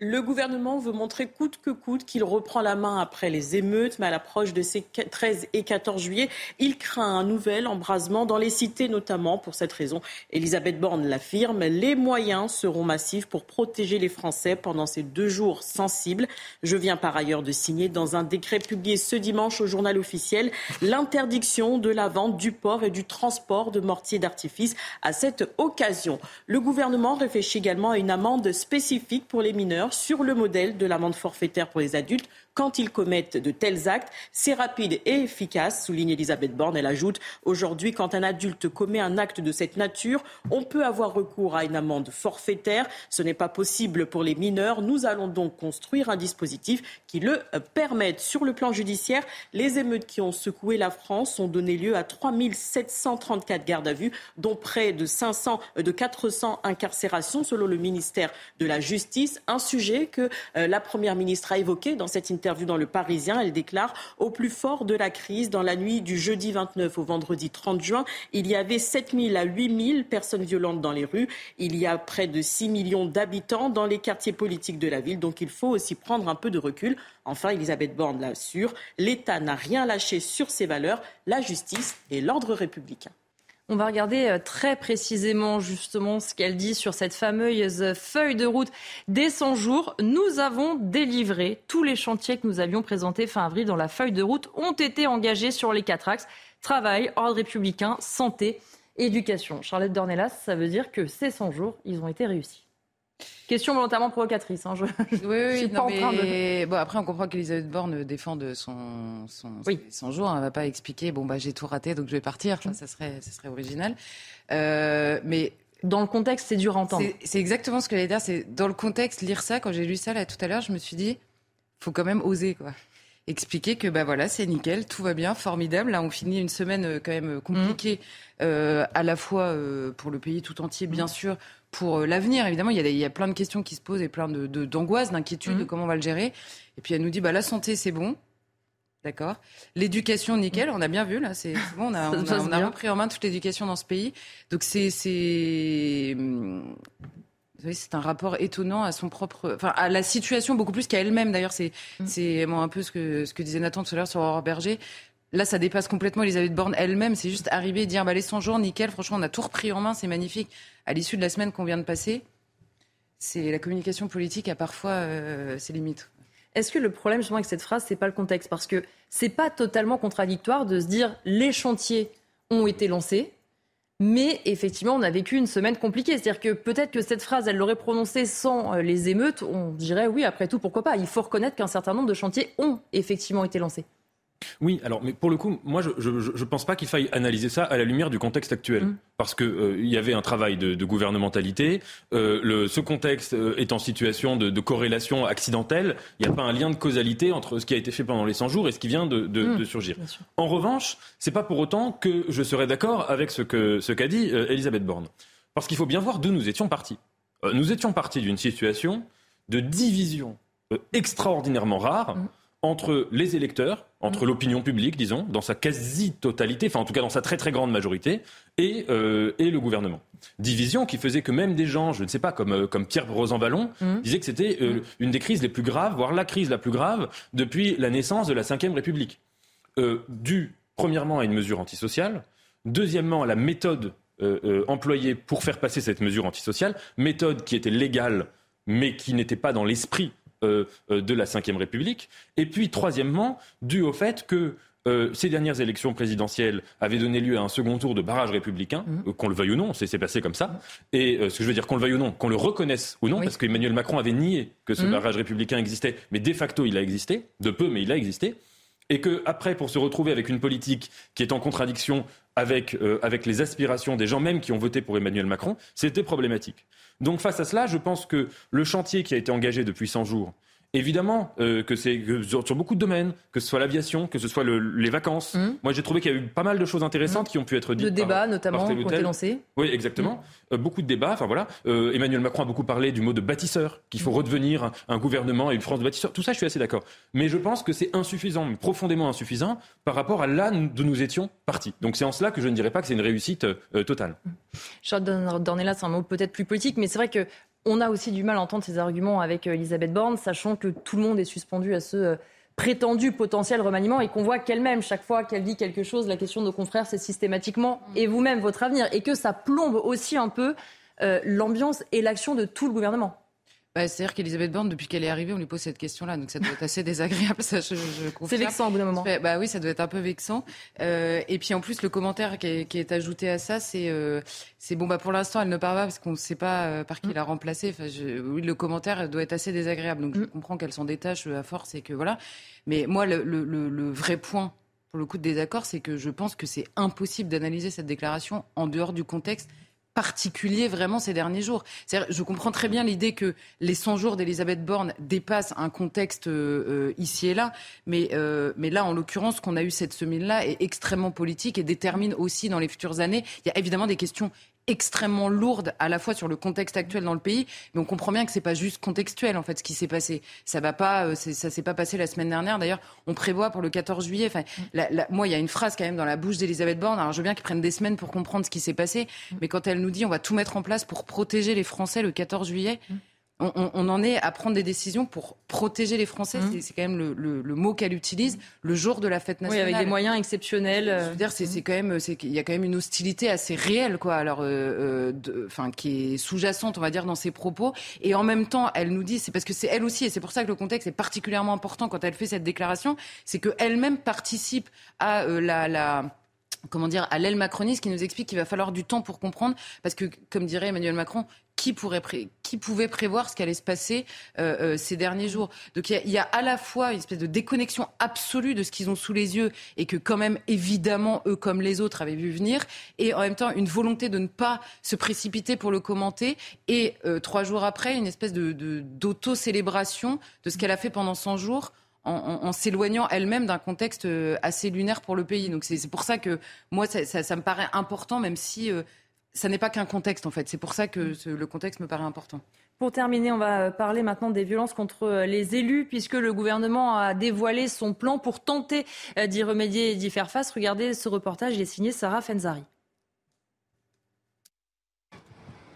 Le gouvernement veut montrer coûte que coûte qu'il reprend la main après les émeutes, mais à l'approche de ces 13 et 14 juillet, il craint un nouvel embrasement dans les cités notamment. Pour cette raison, Elisabeth Borne l'affirme, les moyens seront massifs pour protéger les Français pendant ces deux jours sensibles. Je viens par ailleurs de signer dans un décret publié ce dimanche au journal officiel l'interdiction de la vente, du port et du transport de mortiers d'artifice à cette occasion. Le gouvernement réfléchit également à une amende spécifique pour les mineurs sur le modèle de l'amende forfaitaire pour les adultes quand ils commettent de tels actes. C'est rapide et efficace, souligne Elisabeth Borne. Elle ajoute aujourd'hui, quand un adulte commet un acte de cette nature, on peut avoir recours à une amende forfaitaire. Ce n'est pas possible pour les mineurs. Nous allons donc construire un dispositif qui le permette. Sur le plan judiciaire, les émeutes qui ont secoué la France ont donné lieu à 3 734 gardes à vue, dont près de 500, de 400 incarcérations selon le ministère de la Justice. Un sujet que euh, la Première ministre a évoqué dans cette interview interview dans Le Parisien, elle déclare Au plus fort de la crise, dans la nuit du jeudi 29 au vendredi 30 juin, il y avait 7 000 à 8 000 personnes violentes dans les rues. Il y a près de 6 millions d'habitants dans les quartiers politiques de la ville. Donc il faut aussi prendre un peu de recul. Enfin, Elisabeth Borne l'assure l'État n'a rien lâché sur ses valeurs, la justice et l'ordre républicain. On va regarder euh, très précisément justement ce qu'elle dit sur cette fameuse feuille de route des 100 jours. Nous avons délivré tous les chantiers que nous avions présentés fin avril dans la feuille de route ont été engagés sur les quatre axes travail, ordre républicain, santé, éducation. Charlotte Dornelas, ça veut dire que ces 100 jours, ils ont été réussis. Question volontairement provocatrice. Hein, je, oui, oui, mais... bon, après, on comprend qu'Elisabeth Borne défend son, son, oui. son jour. Elle ne va pas expliquer bon, bah, j'ai tout raté, donc je vais partir. Ça, ça, serait, ça serait original. Euh, mais dans le contexte, c'est dur à entendre. C'est exactement ce que j'allais dire. C'est dans le contexte, lire ça, quand j'ai lu ça là tout à l'heure, je me suis dit, faut quand même oser, quoi. Expliquer que bah voilà, c'est nickel, tout va bien, formidable. Là, on finit une semaine euh, quand même compliquée, mmh. euh, à la fois euh, pour le pays tout entier, bien mmh. sûr, pour euh, l'avenir. Évidemment, il y, a il y, a plein de questions qui se posent et plein d'angoisses, de, d'angoisse, d'inquiétudes de mhm. comment on va le gérer. Et puis elle nous dit, bah, la santé, c'est bon. D'accord. L'éducation, nickel, on a bien vu, là, c'est bon, on a, on a, repris en main toute l'éducation dans ce pays. Donc c'est, c'est, hum, c'est un rapport étonnant à son propre, enfin, à la situation beaucoup plus qu'à elle-même. D'ailleurs, c'est, mhm. c'est un peu ce que, ce que disait Nathan tout à l'heure sur Aurore Berger. Là, ça dépasse complètement Elisabeth Borne elle-même. C'est juste arriver et dire, bah, les 100 jours, nickel, franchement, on a tout repris en main, c'est magnifique. À l'issue de la semaine qu'on vient de passer, c'est la communication politique a parfois euh, ses limites. Est-ce que le problème justement avec cette phrase, c'est pas le contexte? Parce que c'est pas totalement contradictoire de se dire les chantiers ont été lancés, mais effectivement, on a vécu une semaine compliquée. C'est-à-dire que peut-être que cette phrase, elle l'aurait prononcée sans euh, les émeutes. On dirait oui, après tout, pourquoi pas. Il faut reconnaître qu'un certain nombre de chantiers ont effectivement été lancés. Oui, alors, mais pour le coup, moi, je ne pense pas qu'il faille analyser ça à la lumière du contexte actuel. Mm. Parce qu'il euh, y avait un travail de, de gouvernementalité. Euh, le, ce contexte euh, est en situation de, de corrélation accidentelle. Il n'y a pas un lien de causalité entre ce qui a été fait pendant les 100 jours et ce qui vient de, mm. surgir. En revanche, c'est pas pour autant que je serais d'accord avec ce qu'a ce qu'a dit Elisabeth Borne. Parce qu'il faut bien voir d'où nous étions partis. nous étions partis d'une situation de division extraordinairement rare. Mm entre les électeurs, entre mm. l'opinion publique, disons, dans sa quasi-totalité, enfin en tout cas dans sa très très grande majorité, et, euh, et le gouvernement. Division qui faisait que même des gens, je ne sais pas, comme, euh, comme Pierre Rosanvallon, mm. disaient que c'était euh, mm. une des crises les plus graves, voire la crise la plus grave depuis la naissance de la Ve République. dû, premièrement, à une mesure antisociale, deuxièmement, à la méthode employée pour faire passer cette mesure antisociale, méthode qui était légale mais qui n'était pas dans l'esprit euh, euh, de la Ve République. Et puis, troisièmement, dû au fait que euh, ces dernières élections présidentielles avaient donné lieu à un second tour de barrage républicain, mmh. qu'on le veuille ou non, c'est passé comme ça. Et ce que je veux dire, qu'on le veuille ou non, qu'on le reconnaisse ou non, parce qu'Emmanuel Macron avait nié que ce mmh. barrage républicain existait, mais de facto il a existé, de peu, mais il a existé. Et que après, pour se retrouver avec une politique qui est en contradiction avec, avec les aspirations des gens même qui ont voté pour Emmanuel Macron, c'était problématique. Donc face à cela, je pense que le chantier qui a été engagé depuis 100 jours, Évidemment euh, que c'est sur, beaucoup de domaines, que ce soit l'aviation, que ce soit les vacances. Mmh. Moi, j'ai trouvé qu'il y a eu pas mal de choses intéressantes mmh. qui ont pu être dites. De débats, notamment, qui ont été lancés. Oui, exactement. Mmh. Euh, beaucoup de débats. Enfin voilà. Euh, Emmanuel Macron a beaucoup parlé du mot de bâtisseur, qu'il faut redevenir un, gouvernement et une France de bâtisseurs. Tout ça, je suis assez d'accord. Mais je pense que c'est insuffisant, profondément insuffisant, par rapport à là d'où nous étions partis. Donc c'est en cela que je ne dirais pas que c'est une réussite totale. Charles Dornelas, c'est un mot peut-être plus politique, mais c'est vrai que on a aussi du mal à entendre ces arguments avec euh, Elisabeth Borne, sachant que tout le monde est suspendu à ce euh, prétendu potentiel remaniement et qu'on voit qu'elle-même, chaque fois qu'elle dit quelque chose, la question de nos confrères, c'est systématiquement et vous-même votre avenir et que ça plombe aussi un peu euh, l'ambiance et l'action de tout le gouvernement. Bah, c'est-à-dire qu'Elisabeth Borne, depuis qu'elle est arrivée, on lui pose cette question-là. Donc ça doit être assez désagréable, ça, je, C'est vexant au bout d'un moment. Bah oui, ça doit être un peu vexant. Euh, et puis en plus, le commentaire qui est, qui est ajouté à ça, c'est euh, c'est bon, bah pour l'instant, elle ne parle pas parce qu'on ne sait pas euh, par qui mm. l'a remplacée. Enfin, oui, le commentaire doit être assez désagréable. Donc je mm. comprends qu'elle s'en détache à force et que voilà. Mais moi, le, le, le vrai point pour le coup de désaccord, c'est que je pense que c'est impossible d'analyser cette déclaration en dehors du contexte particulier vraiment ces derniers jours. Je comprends très bien l'idée que les 100 jours d'Elisabeth Borne dépassent un contexte euh, ici et là, mais, euh, mais là, en l'occurrence, qu'on a eu cette semaine-là est extrêmement politique et détermine aussi dans les futures années. Il y a évidemment des questions extrêmement lourde à la fois sur le contexte actuel dans le pays, mais on comprend bien que c'est pas juste contextuel en fait ce qui s'est passé. Ça va pas, euh, ça s'est pas passé la semaine dernière. D'ailleurs, on prévoit pour le 14 juillet. Enfin, moi, il y a une phrase quand même dans la bouche d'Elisabeth Borne. Alors, je veux bien qu'ils prennent des semaines pour comprendre ce qui s'est passé, mais quand elle nous dit on va tout mettre en place pour protéger les Français le 14 juillet on, en est à prendre des décisions pour protéger les Français. Mmh. C'est quand même le, mot qu'elle utilise le jour de la fête nationale. Oui, avec des moyens exceptionnels. Je veux dire, c'est mmh. quand même, qu'il y a quand même une hostilité assez réelle, quoi. Alors, euh, euh, enfin, qui est sous-jacente, on va dire, dans ses propos. Et en même temps, elle nous dit, c'est parce que c'est elle aussi, et c'est pour ça que le contexte est particulièrement important quand elle fait cette déclaration, c'est qu'elle-même participe à euh, la, la comment dire, à l'aile macroniste qui nous explique qu'il va falloir du temps pour comprendre, parce que, comme dirait Emmanuel Macron, qui, pourrait qui pouvait prévoir ce qui allait se passer euh, euh, ces derniers jours? Donc il y, a à la fois une espèce de déconnexion absolue de ce qu'ils ont sous les yeux et que quand même, évidemment, eux comme les autres avaient vu venir, et en même temps une volonté de ne pas se précipiter pour le commenter, et euh, trois jours après, une espèce de, d'auto-célébration de ce qu'elle a fait pendant 100 jours en, s'éloignant elle-même d'un contexte euh, assez lunaire pour le pays. Donc c'est pour ça que moi, ça, me paraît important, même si euh, ça n'est pas qu'un contexte en fait. C'est pour ça que le contexte me paraît important. Pour terminer, on va euh, parler maintenant des violences contre les élus, puisque le gouvernement a dévoilé son plan pour tenter d'y remédier et d'y faire face. Regardez ce reportage, il est signé Sarah Fenzari.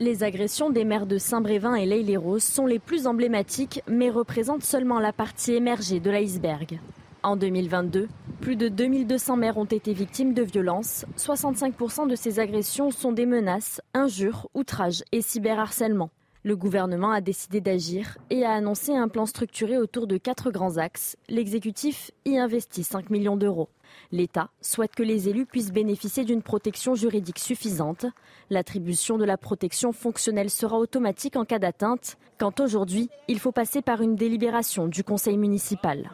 Les agressions des maires de Saint-Brévin et L'Haÿ-les-Roses sont les plus emblématiques, mais représentent seulement la partie émergée de l'iceberg. En 2022, plus de 2200 maires ont été victimes de violences. 65% de ces agressions sont des menaces, injures, outrages et cyberharcèlement. Le gouvernement a décidé d'agir et a annoncé un plan structuré autour de quatre grands axes. L'exécutif y investit 5 millions d'euros. L'État souhaite que les élus puissent bénéficier d'une protection juridique suffisante. L'attribution de la protection fonctionnelle sera automatique en cas d'atteinte, quand aujourd'hui, il faut passer par une délibération du conseil municipal.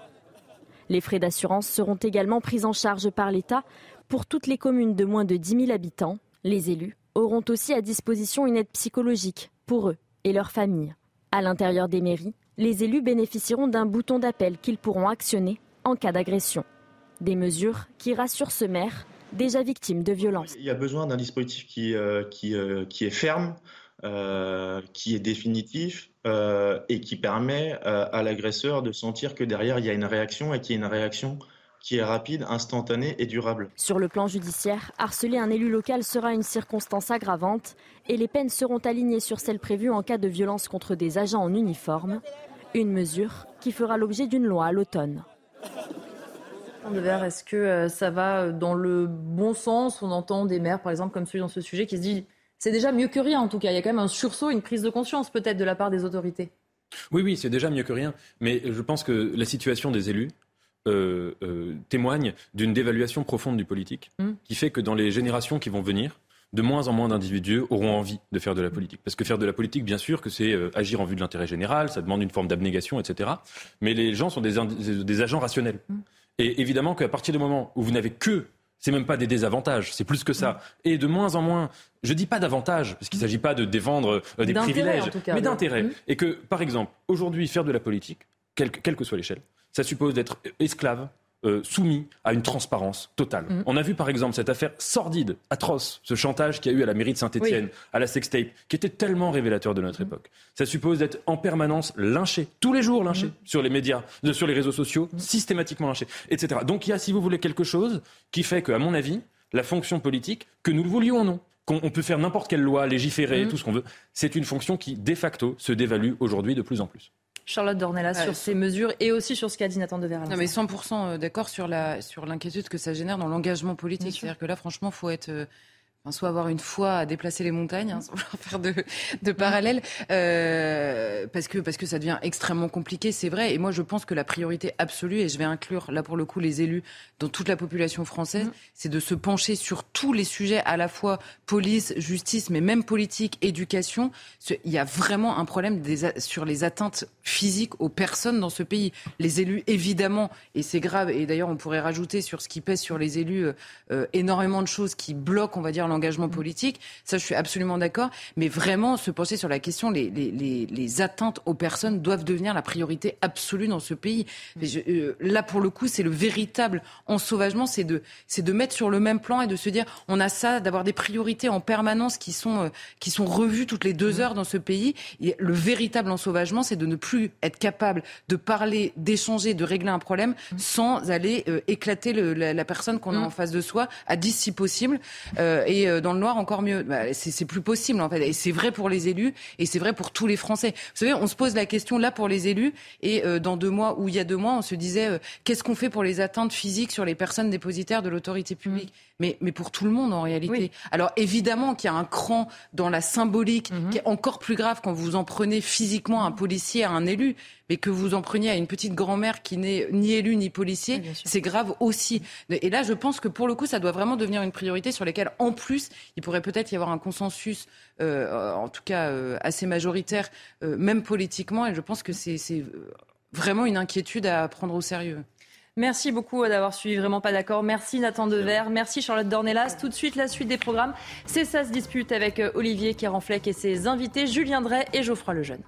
Les frais d'assurance seront également pris en charge par l'État pour toutes les communes de moins de 10 000 habitants. Les élus auront aussi à disposition une aide psychologique pour eux et leurs familles. À l'intérieur des mairies, les élus bénéficieront d'un bouton d'appel qu'ils pourront actionner en cas d'agression. Des mesures qui rassurent ce maire déjà victime de violences. Il y a besoin d'un dispositif qui, euh, qui, euh, qui, est ferme, euh, qui est définitif et qui permet à l'agresseur de sentir que derrière il y a une réaction et qu'il y a une réaction qui est rapide, instantanée et durable. Sur le plan judiciaire, harceler un élu local sera une circonstance aggravante et les peines seront alignées sur celles prévues en cas de violence contre des agents en uniforme. Une mesure qui fera l'objet d'une loi à l'automne. Est-ce que euh, ça va dans le bon sens? On entend des maires, par exemple, comme celui dans ce sujet, qui se disent c'est déjà mieux que rien en tout cas. Il y a quand même un sursaut, une prise de conscience peut-être de la part des autorités. Oui, oui, c'est déjà mieux que rien. Mais je pense que la situation des élus, euh, euh, témoigne d'une dévaluation profonde du politique, mmh. qui fait que dans les générations qui vont venir, de moins en moins d'individus auront envie de faire de la politique. Parce que faire de la politique, bien sûr, que c'est euh, agir en vue de l'intérêt général, ça demande une forme d'abnégation, etc. Mais les gens sont des, des agents rationnels. Mmh. Et évidemment qu'à partir du moment où vous n'avez que c'est même pas des désavantages, c'est plus que ça. Mmh. Et de moins en moins, je dis pas d'avantages, parce qu'il ne s'agit pas de défendre des privilèges, mais d'intérêt. Et que, par exemple, aujourd'hui, faire de la politique, quelle que soit l'échelle, ça suppose d'être esclave, euh, soumis à une transparence totale. Mm. On a vu par exemple cette affaire sordide, atroce, ce chantage qu'il y a eu à la mairie de Saint-Etienne, à la sextape, qui était tellement révélateur de notre mm. époque. Ça suppose d'être en permanence lynché, tous les jours lynché, mm. sur les médias, sur les réseaux sociaux, systématiquement lynché, etc. Donc il y a, si vous voulez, quelque chose qui fait qu'à mon avis, la fonction politique, que nous le voulions ou non, qu'on peut faire n'importe quelle loi, légiférer, tout ce qu'on veut, c'est une fonction qui, de facto, se dévalue aujourd'hui de plus en plus. Charlotte Dornelas sur ces mesures et aussi sur ce qu'a dit Nathan Devers. Non, mais 100% euh, d'accord sur la sur l'inquiétude que ça génère dans l'engagement politique. C'est-à-dire que là, franchement, faut être euh, soit avoir une foi à déplacer les montagnes, hein, sans faire de, de parallèle, euh, parce que parce que ça devient extrêmement compliqué, c'est vrai. Et moi, je pense que la priorité absolue, et je vais inclure là pour le coup les élus dans toute la population française, mm. c'est de se pencher sur tous les sujets, à la fois police, justice, mais même politique, éducation. Il y a vraiment un problème des, sur les atteintes physiques aux personnes dans ce pays. Les élus, évidemment, et c'est grave. Et d'ailleurs, on pourrait rajouter sur ce qui pèse sur les élus euh, énormément de choses qui bloquent, on va dire, engagement politique. Ça, je suis absolument d'accord. Mais vraiment, se pencher sur la question, les, les, les, atteintes aux personnes doivent devenir la priorité absolue dans ce pays. Euh, là, pour le coup, c'est le véritable ensauvagement, c'est de, c'est de mettre sur le même plan et de se dire, on a ça, d'avoir des priorités en permanence qui sont, euh, qui sont revues toutes les deux heures dans ce pays. Et le véritable ensauvagement, c'est de ne plus être capable de parler, d'échanger, de régler un problème sans aller euh, éclater le, la, personne qu'on a en face de soi à 10 si possible. et euh, dans le noir, encore mieux. Bah, c'est plus possible, en fait. Et c'est vrai pour les élus et c'est vrai pour tous les Français. Vous savez, on se pose la question là pour les élus et euh, dans deux mois ou il y a deux mois, on se disait euh, qu'est-ce qu'on fait pour les atteintes physiques sur les personnes dépositaires de l'autorité publique? Mais, mais pour tout le monde en réalité. Alors évidemment qu'il y a un cran dans la symbolique mhm. qui est encore plus grave quand vous en prenez physiquement un policier à un élu, mais que vous en preniez à une petite grand-mère qui n'est ni élue ni policier, c'est grave aussi. Et là, je pense que pour le coup, ça doit vraiment devenir une priorité sur laquelle, en plus, il pourrait peut-être y avoir un consensus, euh, en tout cas euh, assez majoritaire, euh, même politiquement. Et je pense que c'est vraiment une inquiétude à prendre au sérieux. Merci beaucoup d'avoir suivi Vraiment pas d'accord. Merci Nathan Dever. Merci Charlotte Dornelas. Tout de suite, la suite des programmes. C'est ça se dispute avec euh, Olivier Kéranfleck et ses invités Julien Drey et Geoffroy Lejeune.